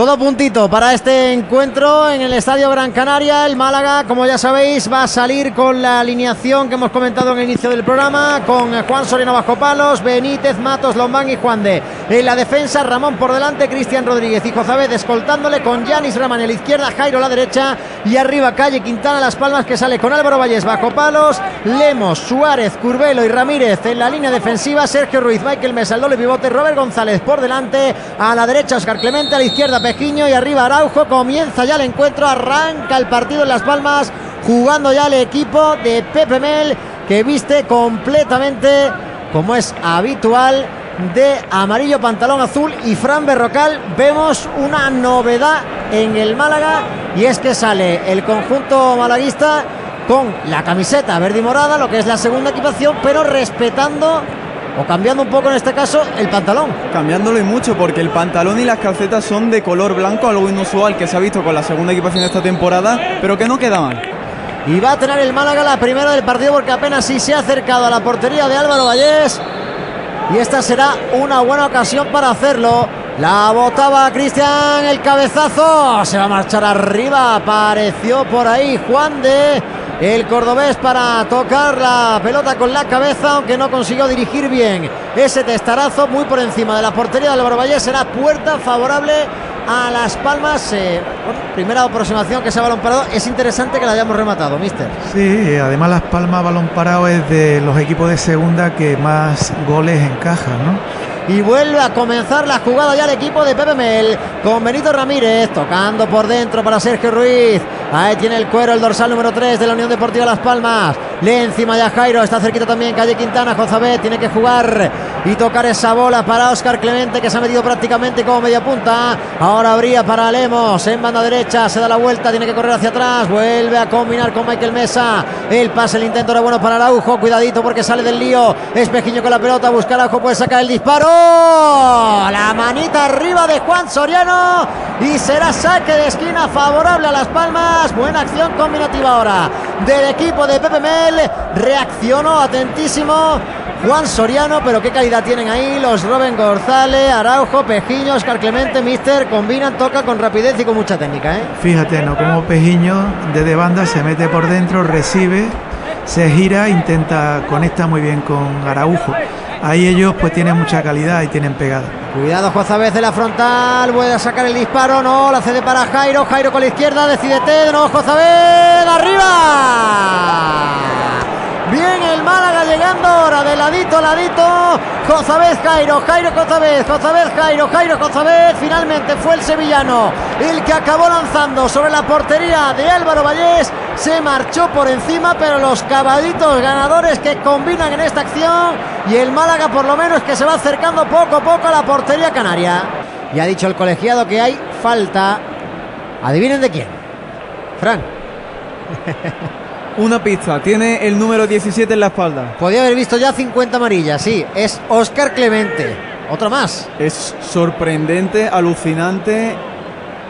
Todo puntito para este encuentro en el Estadio Gran Canaria. El Málaga, como ya sabéis, va a salir con la alineación que hemos comentado en el inicio del programa, con Juan Soriano bajo palos, Benítez, Matos, Lombán y Juan de. En la defensa, Ramón por delante, Cristian Rodríguez y Jozabed escoltándole con Yanis Ramán a la izquierda, Jairo a la derecha y arriba Calle Quintana Las Palmas que sale con Álvaro Valles bajo palos, Lemos, Suárez, Curbelo y Ramírez en la línea defensiva, Sergio Ruiz, Michael Mesa, el doble pivote, Robert González por delante, a la derecha Oscar Clemente, a la izquierda Y arriba Araujo. Comienza ya el encuentro, arranca el partido en Las Palmas, jugando ya el equipo de Pepe Mel, que viste completamente, como es habitual, de amarillo pantalón azul y Fran Berrocal. Vemos una novedad en el Málaga y es que sale el conjunto malaguista con la camiseta verde y morada, lo que es la segunda equipación, pero respetando o cambiando un poco en este caso el pantalón. Cambiándolo y mucho porque el pantalón y las calcetas son de color blanco, algo inusual que se ha visto con la segunda equipación de esta temporada, pero que no queda mal. Y va a tener el Málaga la primera del partido porque apenas sí se ha acercado a la portería de Álvaro Vallés. Y esta será una buena ocasión para hacerlo. La botaba Cristian, el cabezazo. Se va a marchar arriba. Apareció por ahí Juan de el cordobés para tocar la pelota con la cabeza, aunque no consiguió dirigir bien ese testarazo muy por encima de la portería de Álvaro Vallés. Será puerta favorable a Las Palmas. Eh, primera aproximación que ha balón parado. Es interesante que la hayamos rematado, mister. Sí, además Las Palmas balón parado es de los equipos de segunda que más goles encajan, ¿no? Y vuelve a comenzar la jugada ya el equipo de Pepe Mel con Benito Ramírez tocando por dentro para Sergio Ruiz. Ahí tiene el cuero el dorsal número 3 de la Unión Deportiva Las Palmas. Le encima ya Jairo, está cerquita también Calle Quintana, Jozabet tiene que jugar y tocar esa bola para Oscar Clemente que se ha metido prácticamente como media punta. Ahora habría para Lemos en banda derecha, se da la vuelta, tiene que correr hacia atrás, vuelve a combinar con Michael Mesa. El pase, el intento era bueno para Araujo, cuidadito porque sale del lío. Espejiño con la pelota, busca Araujo, puede sacar el disparo. La manita arriba de Juan Soriano y será saque de esquina favorable a Las Palmas. Buena acción combinativa ahora del equipo de Pepe Mel. Reaccionó atentísimo Juan Soriano, pero qué calidad tienen ahí los Robin González, Araujo, Pejiño, Oscar Clemente, Mister, combinan, toca con rapidez y con mucha técnica. ¿eh? Fíjate, ¿no? Como Pejiño desde banda se mete por dentro, recibe, se gira, intenta, conecta muy bien con Araujo. Ahí ellos pues tienen mucha calidad y tienen pegada. Cuidado Jozabez de la frontal, vuelve a sacar el disparo, no, la cede para Jairo, Jairo con la izquierda, decide no, Jozabez, arriba. Bien el Málaga llegando ahora de ladito a ladito. Jozabez Jairo, Jairo Jozabez, Jozabez Jairo, Jairo Jozabez. Finalmente fue el sevillano el que acabó lanzando sobre la portería de Álvaro Vallés. Se marchó por encima, pero los caballitos ganadores que combinan en esta acción. Y el Málaga por lo menos que se va acercando poco a poco a la portería canaria. Y ha dicho el colegiado que hay falta. Adivinen de quién. Frank. Una pista, tiene el número 17 en la espalda. Podía haber visto ya 50 amarillas, sí. Es Oscar Clemente. Otra más. Es sorprendente, alucinante.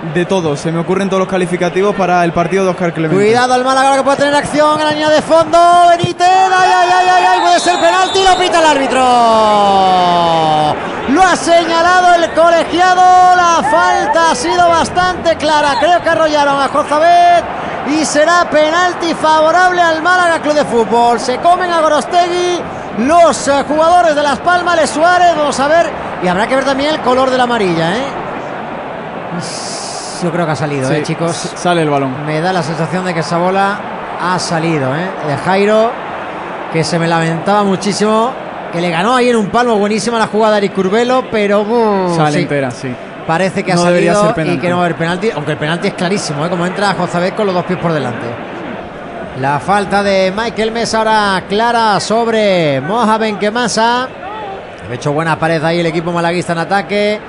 De todo, se me ocurren todos los calificativos para el partido de Oscar Clemente. Cuidado al Málaga que puede tener acción en la línea de fondo. Benítez, ay, ay, ay, ay, puede ser penalti, lo pita el árbitro. Lo ha señalado el colegiado, la falta ha sido bastante clara. Creo que arrollaron a Jozabet y será penalti favorable al Málaga Club de Fútbol. Se comen a Gorostegui los eh, jugadores de Las Palmas, Les Suárez, vamos a ver, y habrá que ver también el color de la amarilla, ¿eh? Yo creo que ha salido, ¿eh, chicos? Sale el balón. Me da la sensación de que esa bola ha salido, ¿eh? De Jairo, que se me lamentaba muchísimo, que le ganó ahí en un palmo buenísima la jugada de Eric Curbelo, pero... Uh, Sale entera, sí parece que ha salido y que no va a haber penalti, aunque el penalti es clarísimo, ¿eh? como entra Jozabet con los dos pies por delante. La falta de Michael Mesa ahora clara sobre Moja Benquemasa. Ha hecho buena pared ahí el equipo malaguista en ataque.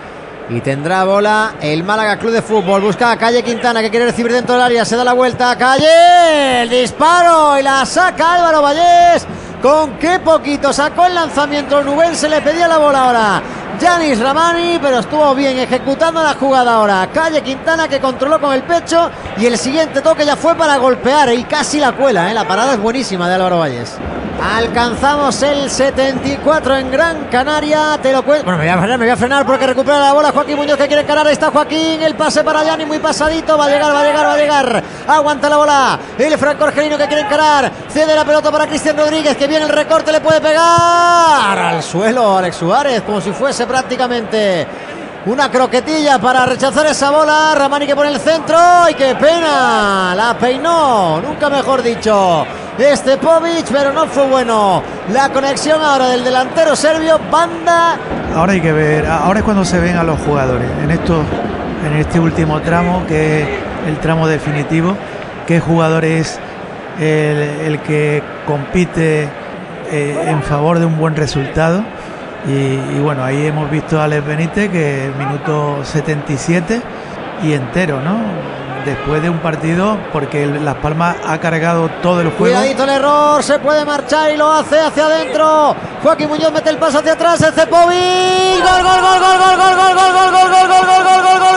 Y tendrá bola el Málaga Club de Fútbol. Busca a Calle Quintana que quiere recibir dentro del área. Se da la vuelta. Calle. El disparo y la saca Álvaro Vallés. Con qué poquito sacó el lanzamiento. Nubén se le pedía la bola ahora. Yanis Ramani, pero estuvo bien ejecutando la jugada ahora. Calle Quintana que controló con el pecho y el siguiente toque ya fue para golpear y casi la cuela. ¿eh? La parada es buenísima de Álvaro Valles. Alcanzamos el 74 en Gran Canaria. Te lo cuento. Bueno, me voy a frenar, me voy a frenar porque recupera la bola Joaquín Muñoz que quiere encarar. Está Joaquín. El pase para Yanni muy pasadito. Va a llegar, va a llegar, va a llegar. Aguanta la bola. El Franco Argelino que quiere encarar. Cede la pelota para Cristian Rodríguez que viene el recorte. Le puede pegar al suelo Alex Suárez como si fuese prácticamente una croquetilla para rechazar esa bola. Ramani que pone el centro. ¡Y qué pena! La peinó, nunca mejor dicho. Este Povic, pero no fue bueno. La conexión ahora del delantero serbio, banda. Ahora hay que ver, ahora es cuando se ven a los jugadores. En esto, en este último tramo, que es el tramo definitivo, qué jugador es el, el que compite eh, en favor de un buen resultado y, bueno, ahí hemos visto a Alex Benítez que minuto 77 y entero, ¿no? Después de un partido, porque Las Palmas ha cargado todo el juego. Cuidadito el error, se puede marchar y lo hace hacia adentro. Joaquín Muñoz mete el paso hacia atrás, gol, gol, gol, gol, gol, gol, gol, gol, gol, gol, gol, gol, gol, gol, gol, gol,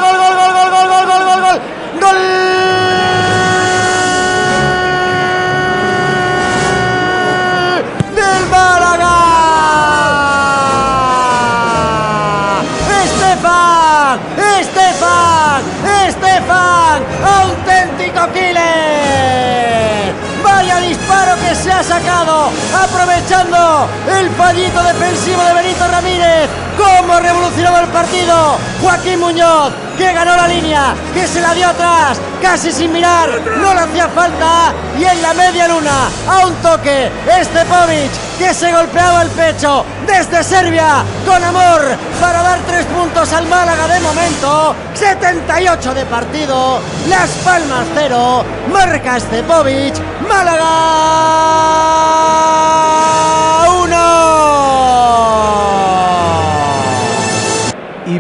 Disparo que se ha sacado, aprovechando el fallito defensivo de Benito Ramírez. Cómo revolucionó el partido. Joaquín Muñoz, que ganó la línea, que se la dio atrás, casi sin mirar, no le hacía falta. Y en la media luna, a un toque, Estepovic, que se golpeaba el pecho desde Serbia, con amor, para dar tres puntos al Málaga de momento. 78 de partido, Las Palmas 0, marca Estepovic, Málaga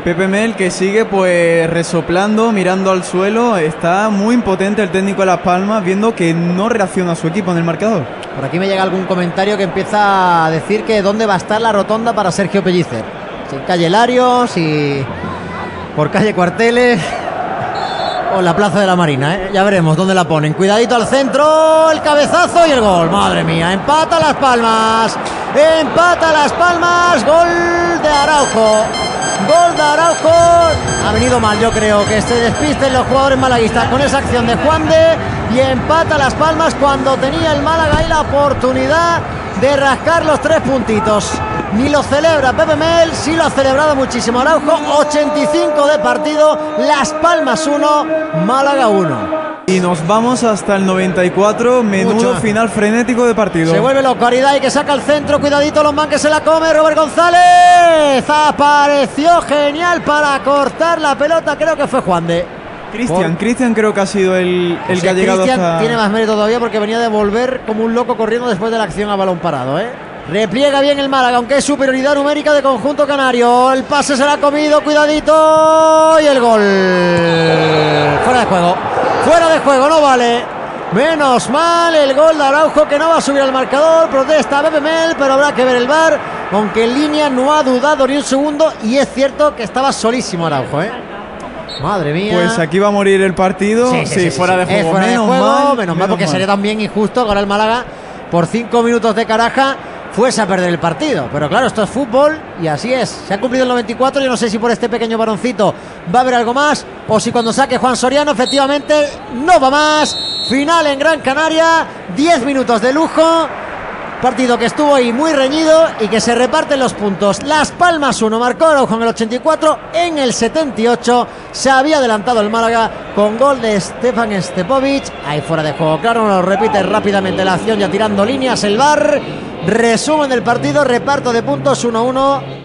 Pepe Mel que sigue pues resoplando, mirando al suelo. Está muy impotente el técnico de Las Palmas, viendo que no reacciona su equipo en el marcador. Por aquí me llega algún comentario que empieza a decir que dónde va a estar la rotonda para Sergio Pellicer. Si en calle Larios, si por calle Cuarteles o la Plaza de la Marina. ¿eh? Ya veremos dónde la ponen. Cuidadito al centro, el cabezazo y el gol. Madre mía, empata Las Palmas. Empata Las Palmas. Gol de Araujo. Gol venido mal, yo creo, que se despisten los jugadores malaguistas con esa acción de Juan de. Y empata Las Palmas cuando tenía el Málaga y la oportunidad de rascar los tres puntitos. Ni lo celebra Pepe Mel, sí lo ha celebrado muchísimo Araujo. 85 de partido, Las Palmas 1, Málaga 1. Y nos vamos hasta el 94, menudo final frenético de partido. Se vuelve loco Caridad y que saca el centro. Cuidadito, Lomán que se la come. Robert González apareció genial para cortar la pelota. Creo que fue Juan de. Cristian, Cristian creo que ha sido el, el O que ha llegado Cristian hasta... tiene más mérito todavía porque venía de volver como un loco corriendo después de la acción a balón parado, ¿eh? Repliega bien el Málaga, aunque es superioridad numérica de conjunto canario. El pase se la ha comido, cuidadito. Y el gol. Fuera de juego. Fuera de juego, no vale. Menos mal el gol de Araujo que no va a subir al marcador. Protesta Pepe Mel, pero habrá que ver el bar. Aunque en línea no ha dudado ni un segundo. Y es cierto que estaba solísimo Araujo, ¿eh? Madre mía. Pues aquí va a morir el partido. Sí, fuera de Es juego. fuera de menos juego, mal, menos mal, porque mal. sería también injusto ahora el Málaga, por cinco minutos de caraja, fuese a perder el partido. Pero claro, esto es fútbol y así es. Se ha cumplido el 94. Yo no sé si por este pequeño varoncito va a haber algo más o si cuando saque Juan Soriano, efectivamente, no va más. Final en Gran Canaria, 10 minutos de lujo. Partido que estuvo ahí muy reñido y que se reparten los puntos. Las Palmas 1 marcó Araujo en el 84, en el 78 se había adelantado el Málaga con gol de Stefan Stepovic. Ahí fuera de juego, claro, nos repite rápidamente la acción ya tirando líneas el bar. Resumen del partido, reparto de puntos 1-1.